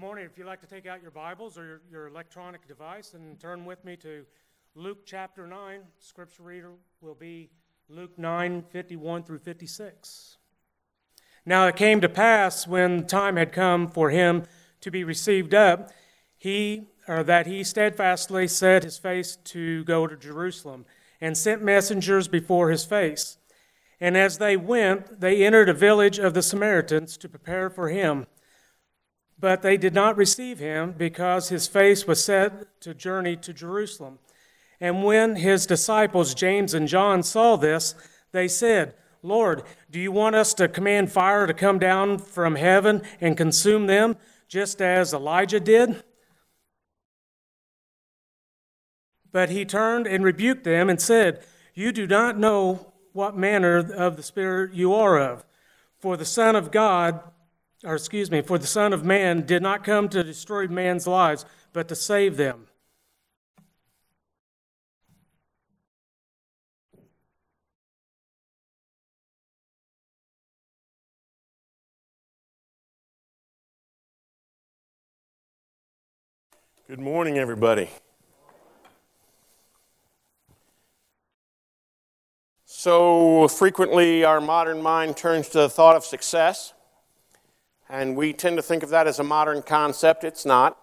Good morning. If you'd like to take out your Bibles or your, your electronic device and turn with me to Luke chapter 9, scripture reader will be Luke 9 51 through 56. Now it came to pass when time had come for him to be received up, he or that he steadfastly set his face to go to Jerusalem, and sent messengers before his face. And as they went, they entered a village of the Samaritans to prepare for him. But they did not receive him because his face was set to journey to Jerusalem. And when his disciples, James and John, saw this, they said, Lord, do you want us to command fire to come down from heaven and consume them, just as Elijah did? But he turned and rebuked them and said, You do not know what manner of the Spirit you are of. For the Son of God, or excuse me, for the Son of Man did not come to destroy man's lives, but to save them. Good morning, everybody. So frequently, our modern mind turns to the thought of success, and we tend to think of that as a modern concept. It's not.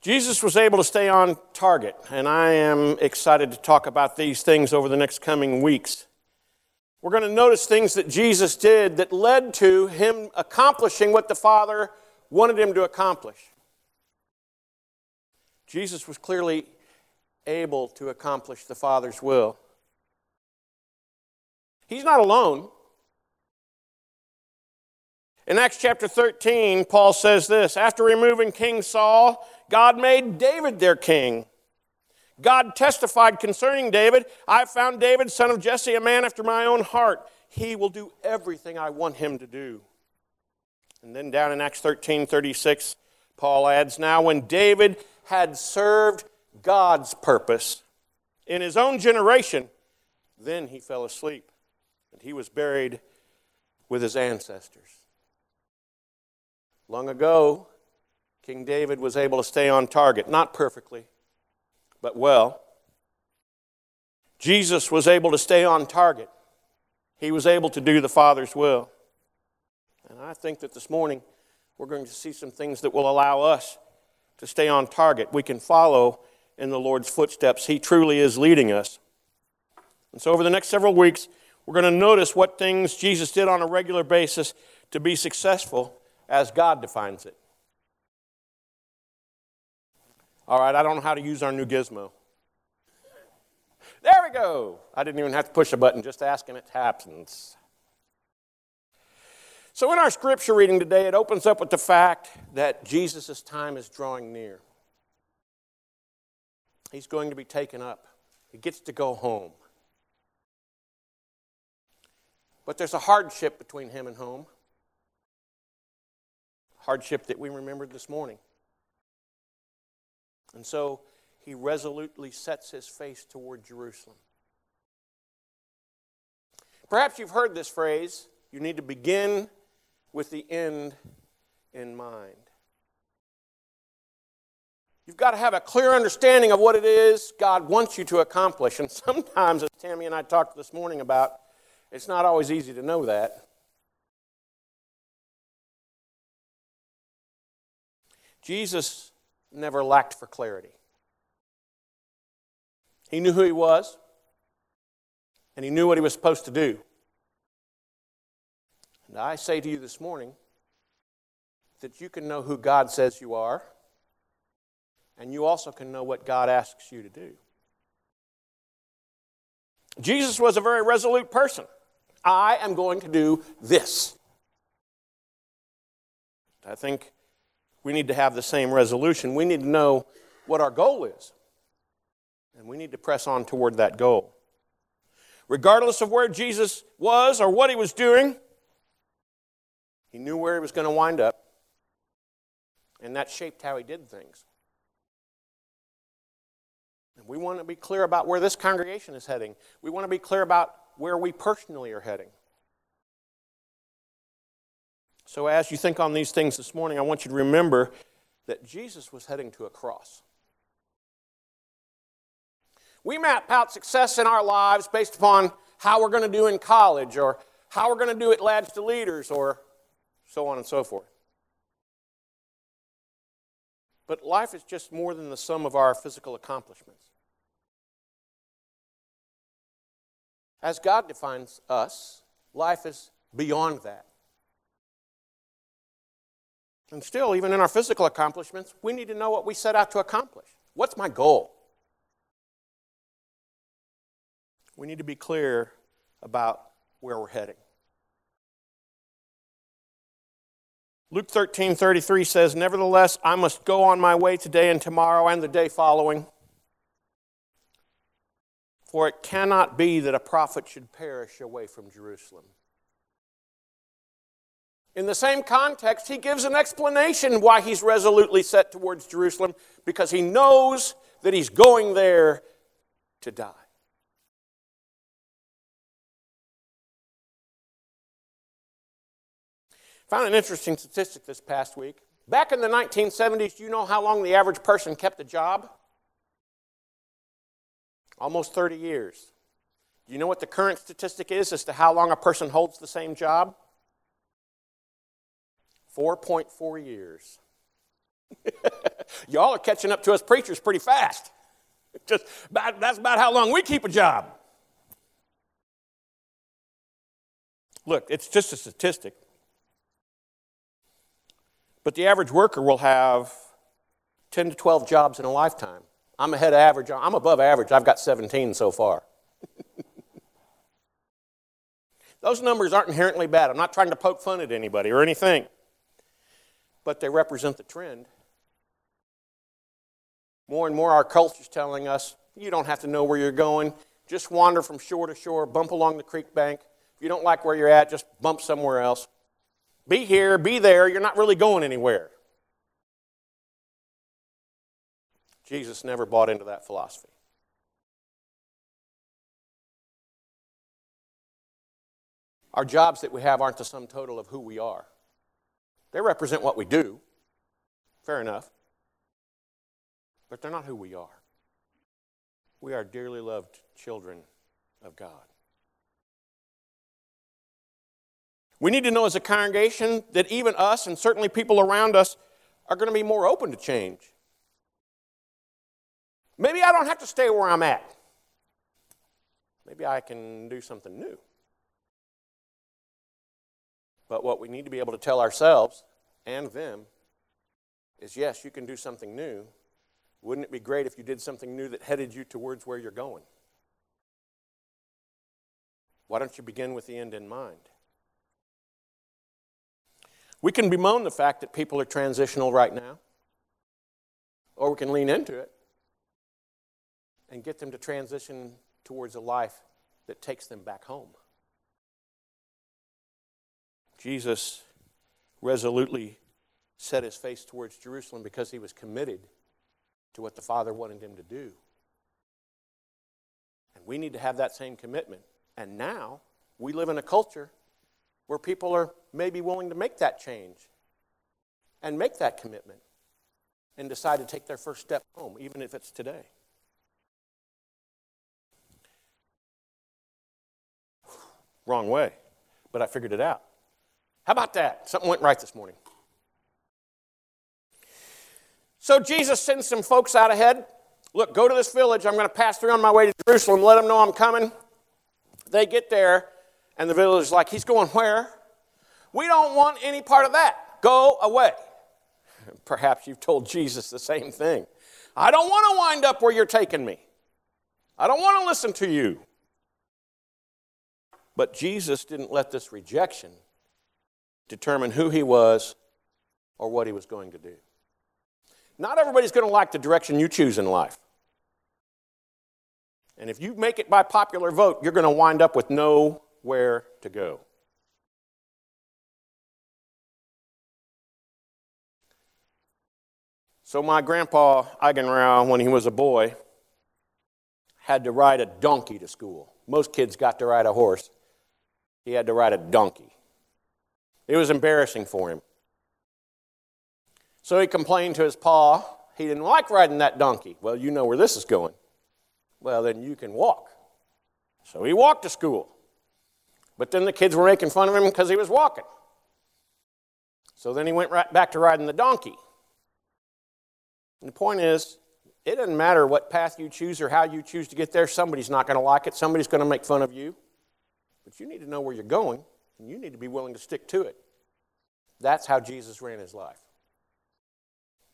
Jesus was able to stay on target, and I am excited to talk about these things over the next coming weeks. We're going to notice things that Jesus did that led to him accomplishing what the Father wanted him to accomplish. Jesus was clearly able to accomplish the Father's will. He's not alone. In Acts chapter 13, Paul says this After removing King Saul, God made David their king. God testified concerning David I found David, son of Jesse, a man after my own heart. He will do everything I want him to do. And then down in Acts 13 36, Paul adds Now, when David had served God's purpose in his own generation, then he fell asleep and he was buried with his ancestors. Long ago, King David was able to stay on target, not perfectly, but well. Jesus was able to stay on target. He was able to do the Father's will. And I think that this morning we're going to see some things that will allow us to stay on target. We can follow in the Lord's footsteps. He truly is leading us. And so, over the next several weeks, we're going to notice what things Jesus did on a regular basis to be successful as God defines it. All right, I don't know how to use our new gizmo. There we go. I didn't even have to push a button, just asking it happens. So, in our scripture reading today, it opens up with the fact that Jesus' time is drawing near. He's going to be taken up, he gets to go home. But there's a hardship between him and home. Hardship that we remembered this morning. And so he resolutely sets his face toward Jerusalem. Perhaps you've heard this phrase you need to begin with the end in mind. You've got to have a clear understanding of what it is God wants you to accomplish. And sometimes, as Tammy and I talked this morning about, it's not always easy to know that. Jesus never lacked for clarity. He knew who he was, and he knew what he was supposed to do. And I say to you this morning that you can know who God says you are, and you also can know what God asks you to do. Jesus was a very resolute person. I am going to do this. I think we need to have the same resolution. We need to know what our goal is, and we need to press on toward that goal. Regardless of where Jesus was or what he was doing, he knew where he was going to wind up, and that shaped how he did things. And we want to be clear about where this congregation is heading. We want to be clear about where we personally are heading. So, as you think on these things this morning, I want you to remember that Jesus was heading to a cross. We map out success in our lives based upon how we're going to do in college or how we're going to do at Lads to Leaders or so on and so forth. But life is just more than the sum of our physical accomplishments. As God defines us, life is beyond that. And still, even in our physical accomplishments, we need to know what we set out to accomplish. What's my goal? We need to be clear about where we're heading. Luke 13 33 says, Nevertheless, I must go on my way today and tomorrow and the day following. For it cannot be that a prophet should perish away from Jerusalem. In the same context, he gives an explanation why he's resolutely set towards Jerusalem because he knows that he's going there to die. Found an interesting statistic this past week. Back in the 1970s, do you know how long the average person kept a job? Almost 30 years. Do you know what the current statistic is as to how long a person holds the same job? 4.4 years. Y'all are catching up to us preachers pretty fast. Just about, that's about how long we keep a job. Look, it's just a statistic. But the average worker will have 10 to 12 jobs in a lifetime. I'm ahead of average. I'm above average. I've got 17 so far. Those numbers aren't inherently bad. I'm not trying to poke fun at anybody or anything but they represent the trend. More and more, our culture is telling us you don't have to know where you're going. Just wander from shore to shore, bump along the creek bank. If you don't like where you're at, just bump somewhere else. Be here, be there. You're not really going anywhere. Jesus never bought into that philosophy. Our jobs that we have aren't the sum total of who we are. They represent what we do. Fair enough. But they're not who we are. We are dearly loved children of God. We need to know as a congregation that even us and certainly people around us are going to be more open to change. Maybe I don't have to stay where I'm at. Maybe I can do something new. But what we need to be able to tell ourselves and them is yes, you can do something new. Wouldn't it be great if you did something new that headed you towards where you're going? Why don't you begin with the end in mind? We can bemoan the fact that people are transitional right now, or we can lean into it and get them to transition towards a life that takes them back home. Jesus resolutely set his face towards Jerusalem because he was committed to what the Father wanted him to do. And we need to have that same commitment. And now we live in a culture where people are maybe willing to make that change and make that commitment and decide to take their first step home, even if it's today. Wrong way, but I figured it out. How about that? Something went right this morning. So Jesus sends some folks out ahead. Look, go to this village. I'm going to pass through on my way to Jerusalem. Let them know I'm coming. They get there, and the village is like, He's going where? We don't want any part of that. Go away. Perhaps you've told Jesus the same thing. I don't want to wind up where you're taking me. I don't want to listen to you. But Jesus didn't let this rejection determine who he was or what he was going to do. Not everybody's going to like the direction you choose in life. And if you make it by popular vote, you're going to wind up with nowhere to go. So, my grandpa, Eigenrau, when he was a boy, had to ride a donkey to school. Most kids got to ride a horse. He had to ride a donkey. It was embarrassing for him. So he complained to his pa. He didn't like riding that donkey. Well, you know where this is going. Well, then you can walk. So he walked to school. But then the kids were making fun of him because he was walking. So then he went right back to riding the donkey. And the point is, it doesn't matter what path you choose or how you choose to get there, somebody's not going to like it, somebody's going to make fun of you. But you need to know where you're going, and you need to be willing to stick to it. That's how Jesus ran his life.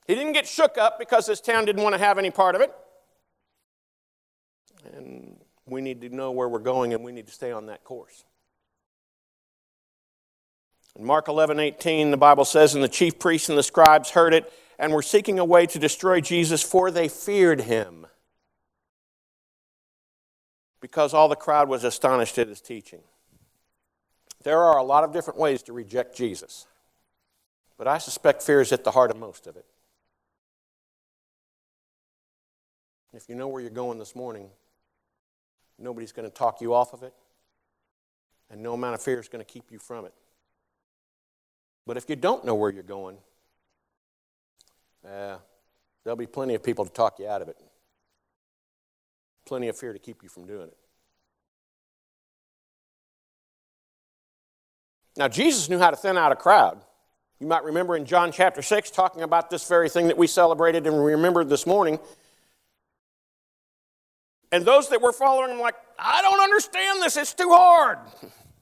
He didn't get shook up because his town didn't want to have any part of it. And we need to know where we're going and we need to stay on that course. In Mark 11, 18, the Bible says, And the chief priests and the scribes heard it and were seeking a way to destroy Jesus, for they feared him. Because all the crowd was astonished at his teaching. There are a lot of different ways to reject Jesus, but I suspect fear is at the heart of most of it. If you know where you're going this morning, nobody's going to talk you off of it, and no amount of fear is going to keep you from it. But if you don't know where you're going, uh, there'll be plenty of people to talk you out of it. Plenty of fear to keep you from doing it. Now, Jesus knew how to thin out a crowd. You might remember in John chapter 6 talking about this very thing that we celebrated and remembered this morning. And those that were following him, like, I don't understand this, it's too hard.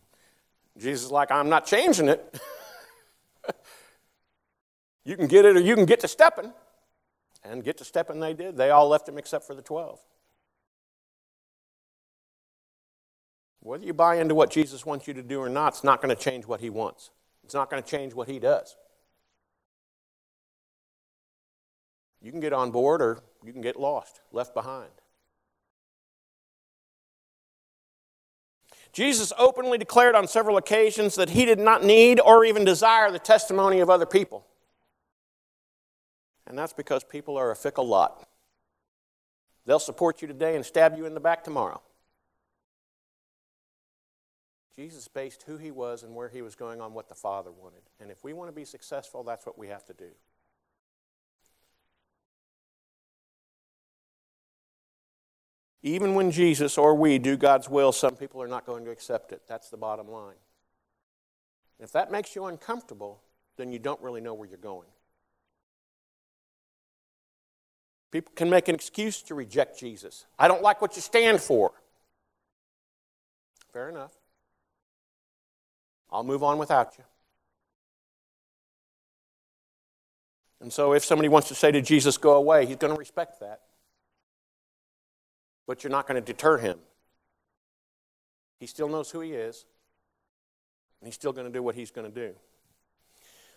Jesus is like, I'm not changing it. you can get it or you can get to stepping. And get to stepping they did. They all left him except for the 12. Whether you buy into what Jesus wants you to do or not, it's not going to change what he wants. It's not going to change what he does. You can get on board or you can get lost, left behind. Jesus openly declared on several occasions that he did not need or even desire the testimony of other people. And that's because people are a fickle lot. They'll support you today and stab you in the back tomorrow. Jesus based who he was and where he was going on what the Father wanted. And if we want to be successful, that's what we have to do. Even when Jesus or we do God's will, some people are not going to accept it. That's the bottom line. If that makes you uncomfortable, then you don't really know where you're going. People can make an excuse to reject Jesus. I don't like what you stand for. Fair enough. I'll move on without you. And so, if somebody wants to say to Jesus, go away, he's going to respect that but you're not going to deter him. He still knows who he is, and he's still going to do what he's going to do.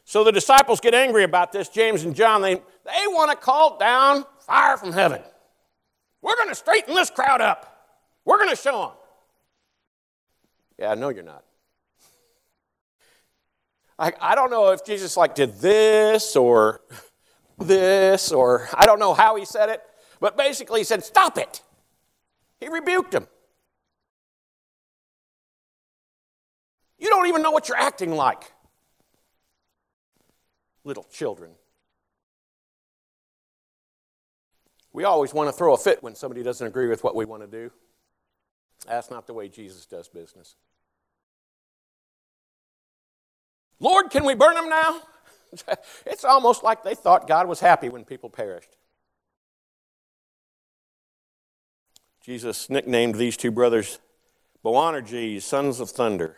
So the disciples get angry about this, James and John. They, they want to call down fire from heaven. We're going to straighten this crowd up. We're going to show them. Yeah, I know you're not. I, I don't know if Jesus like did this or this or I don't know how he said it, but basically he said, Stop it. He rebuked him. You don't even know what you're acting like. Little children. We always want to throw a fit when somebody doesn't agree with what we want to do. That's not the way Jesus does business. Lord, can we burn them now? it's almost like they thought God was happy when people perished. Jesus nicknamed these two brothers Boanerges, sons of thunder.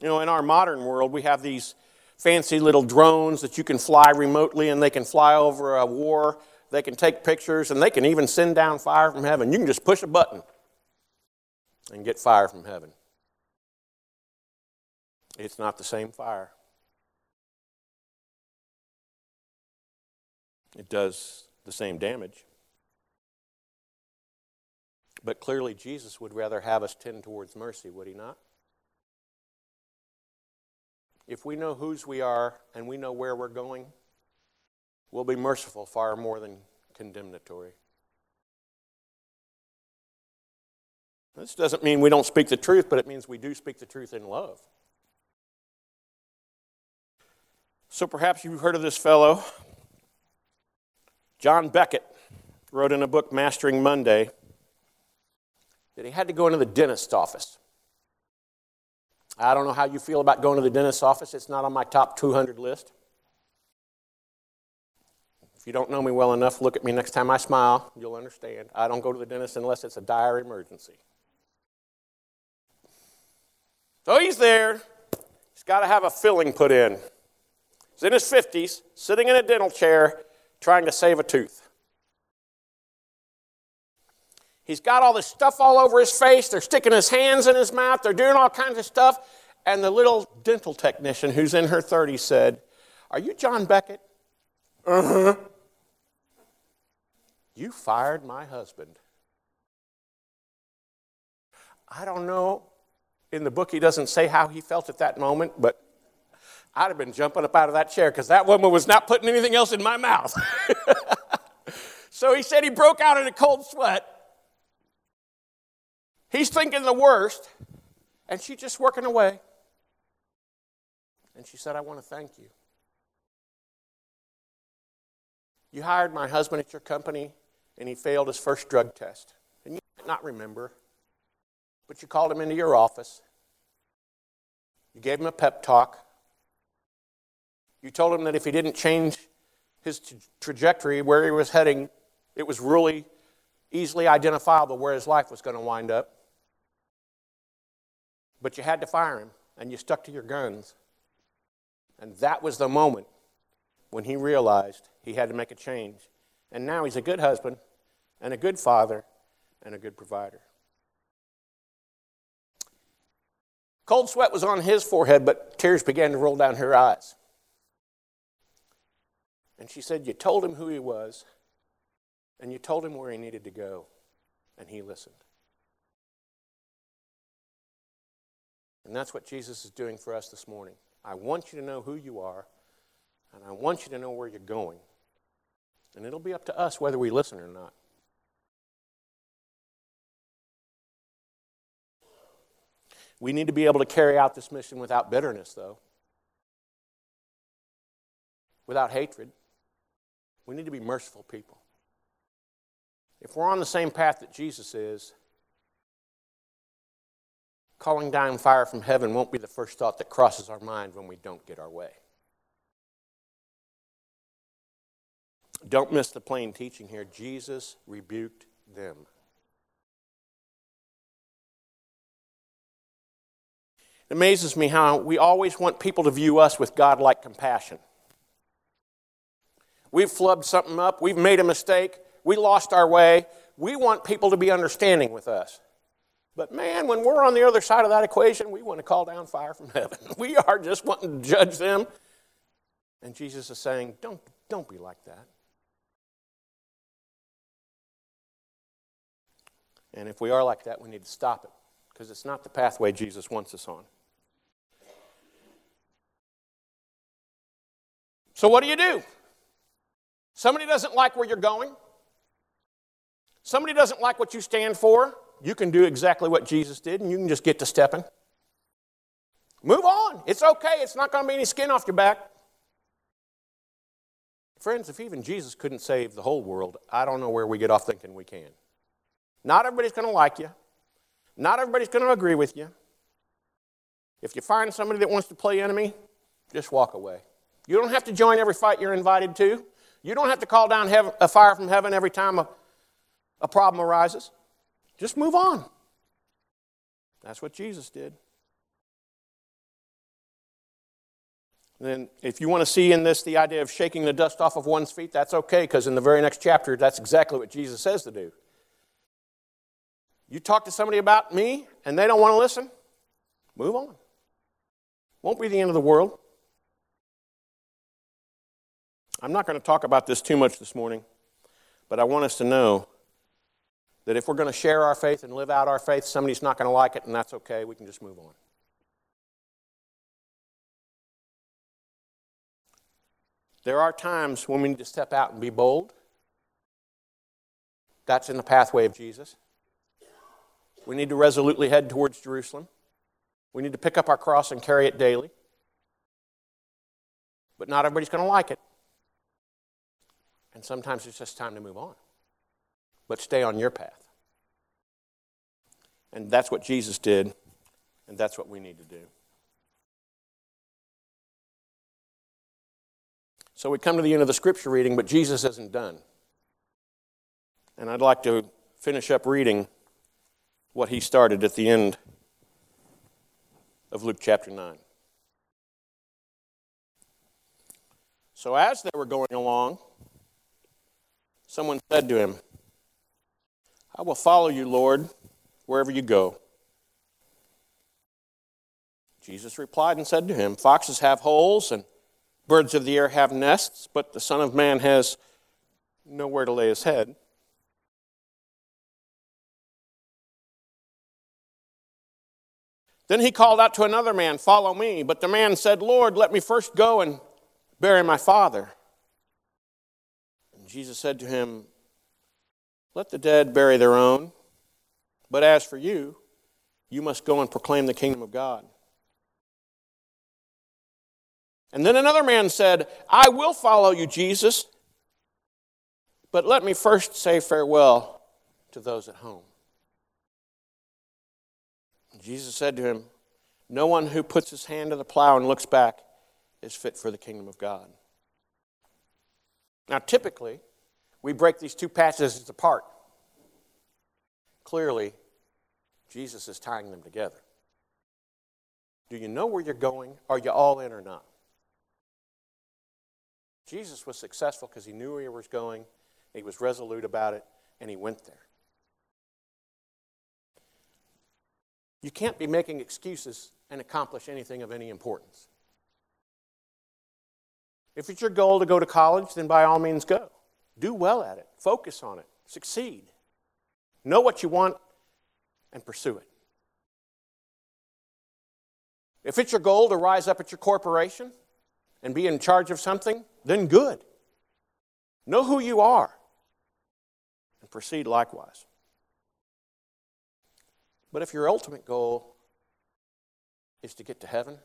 You know, in our modern world, we have these fancy little drones that you can fly remotely and they can fly over a war. They can take pictures and they can even send down fire from heaven. You can just push a button and get fire from heaven. It's not the same fire. It does the same damage. But clearly, Jesus would rather have us tend towards mercy, would he not? If we know whose we are and we know where we're going, we'll be merciful far more than condemnatory. This doesn't mean we don't speak the truth, but it means we do speak the truth in love. So perhaps you've heard of this fellow, John Beckett, wrote in a book, Mastering Monday, that he had to go into the dentist's office. I don't know how you feel about going to the dentist's office, it's not on my top 200 list. If you don't know me well enough, look at me next time I smile, you'll understand. I don't go to the dentist unless it's a dire emergency. So he's there. He's got to have a filling put in. He's in his 50s, sitting in a dental chair, trying to save a tooth. He's got all this stuff all over his face. They're sticking his hands in his mouth. They're doing all kinds of stuff. And the little dental technician who's in her 30s said, Are you John Beckett? Uh huh. You fired my husband. I don't know. In the book, he doesn't say how he felt at that moment, but I'd have been jumping up out of that chair because that woman was not putting anything else in my mouth. so he said he broke out in a cold sweat. He's thinking the worst, and she's just working away. And she said, I want to thank you. You hired my husband at your company, and he failed his first drug test. And you might not remember, but you called him into your office. You gave him a pep talk. You told him that if he didn't change his t- trajectory, where he was heading, it was really easily identifiable where his life was going to wind up. But you had to fire him, and you stuck to your guns. And that was the moment when he realized he had to make a change. And now he's a good husband, and a good father, and a good provider. Cold sweat was on his forehead, but tears began to roll down her eyes. And she said, You told him who he was, and you told him where he needed to go, and he listened. And that's what Jesus is doing for us this morning. I want you to know who you are, and I want you to know where you're going. And it'll be up to us whether we listen or not. We need to be able to carry out this mission without bitterness, though, without hatred. We need to be merciful people. If we're on the same path that Jesus is, calling down fire from heaven won't be the first thought that crosses our mind when we don't get our way. Don't miss the plain teaching here. Jesus rebuked them. It amazes me how we always want people to view us with God-like compassion. We've flubbed something up, we've made a mistake, we lost our way. We want people to be understanding with us. But man, when we're on the other side of that equation, we want to call down fire from heaven. We are just wanting to judge them. And Jesus is saying, don't, don't be like that. And if we are like that, we need to stop it because it's not the pathway Jesus wants us on. So, what do you do? Somebody doesn't like where you're going. Somebody doesn't like what you stand for. You can do exactly what Jesus did and you can just get to stepping. Move on. It's okay. It's not going to be any skin off your back. Friends, if even Jesus couldn't save the whole world, I don't know where we get off thinking we can. Not everybody's going to like you. Not everybody's going to agree with you. If you find somebody that wants to play enemy, just walk away. You don't have to join every fight you're invited to. You don't have to call down heaven, a fire from heaven every time a, a problem arises. Just move on. That's what Jesus did. Then, if you want to see in this the idea of shaking the dust off of one's feet, that's okay, because in the very next chapter, that's exactly what Jesus says to do. You talk to somebody about me and they don't want to listen, move on. Won't be the end of the world. I'm not going to talk about this too much this morning, but I want us to know that if we're going to share our faith and live out our faith, somebody's not going to like it, and that's okay. We can just move on. There are times when we need to step out and be bold. That's in the pathway of Jesus. We need to resolutely head towards Jerusalem. We need to pick up our cross and carry it daily. But not everybody's going to like it. And sometimes it's just time to move on. But stay on your path. And that's what Jesus did, and that's what we need to do. So we come to the end of the scripture reading, but Jesus isn't done. And I'd like to finish up reading what he started at the end of Luke chapter 9. So as they were going along, someone said to him, I will follow you, Lord, wherever you go. Jesus replied and said to him, Foxes have holes and birds of the air have nests, but the Son of Man has nowhere to lay his head. Then he called out to another man, Follow me. But the man said, Lord, let me first go and bury my father. Jesus said to him, Let the dead bury their own. But as for you, you must go and proclaim the kingdom of God. And then another man said, I will follow you, Jesus, but let me first say farewell to those at home. Jesus said to him, No one who puts his hand to the plow and looks back is fit for the kingdom of God. Now, typically, we break these two passages apart. Clearly, Jesus is tying them together. Do you know where you're going? Are you all in or not? Jesus was successful because he knew where he was going, he was resolute about it, and he went there. You can't be making excuses and accomplish anything of any importance. If it's your goal to go to college, then by all means go. Do well at it, focus on it, succeed. Know what you want and pursue it. If it's your goal to rise up at your corporation and be in charge of something, then good. Know who you are and proceed likewise. But if your ultimate goal is to get to heaven,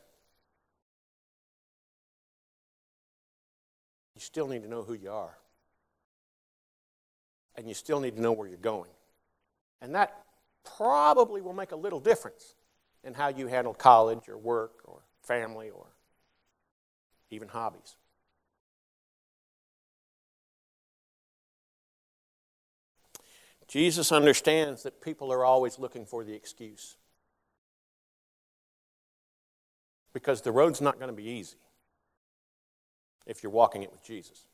still need to know who you are. And you still need to know where you're going. And that probably will make a little difference in how you handle college or work or family or even hobbies. Jesus understands that people are always looking for the excuse. Because the road's not going to be easy if you're walking it with Jesus.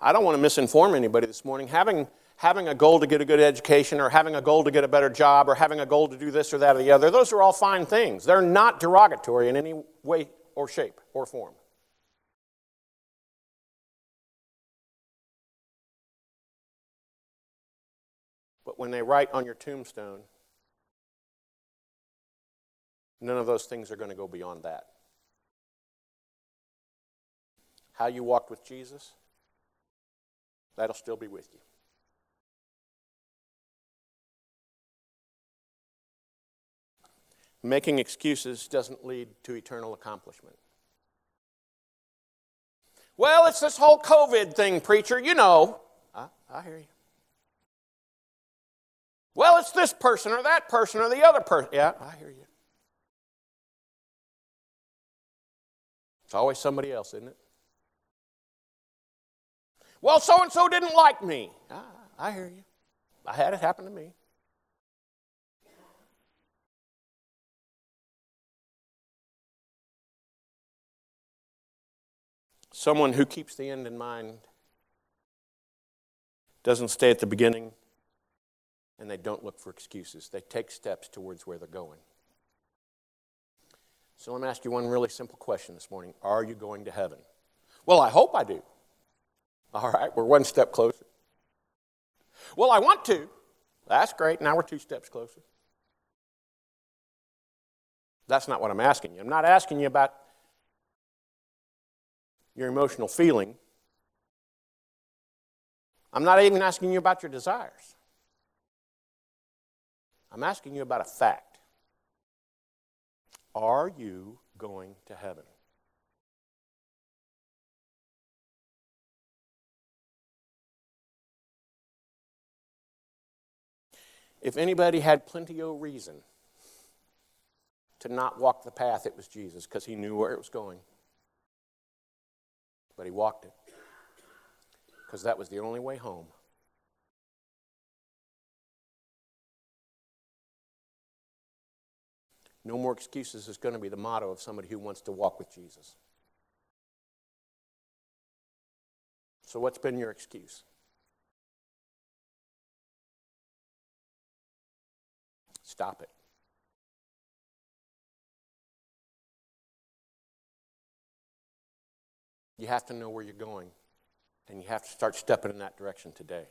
I don't want to misinform anybody this morning. Having, having a goal to get a good education, or having a goal to get a better job, or having a goal to do this or that or the other, those are all fine things. They're not derogatory in any way or shape or form. But when they write on your tombstone, none of those things are going to go beyond that. How you walked with Jesus, that'll still be with you. Making excuses doesn't lead to eternal accomplishment. Well, it's this whole COVID thing, preacher. You know. I, I hear you. Well, it's this person or that person or the other person. Yeah, I hear you. It's always somebody else, isn't it? Well, so and so didn't like me. Ah, I hear you. I had it happen to me. Someone who keeps the end in mind doesn't stay at the beginning and they don't look for excuses. They take steps towards where they're going. So let me ask you one really simple question this morning Are you going to heaven? Well, I hope I do. All right, we're one step closer. Well, I want to. That's great. Now we're two steps closer. That's not what I'm asking you. I'm not asking you about your emotional feeling. I'm not even asking you about your desires. I'm asking you about a fact. Are you going to heaven? If anybody had plenty of reason to not walk the path, it was Jesus because he knew where it was going. But he walked it because that was the only way home. No more excuses is going to be the motto of somebody who wants to walk with Jesus. So, what's been your excuse? Stop it. You have to know where you're going, and you have to start stepping in that direction today.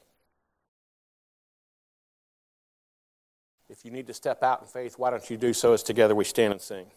If you need to step out in faith, why don't you do so as together we stand and sing?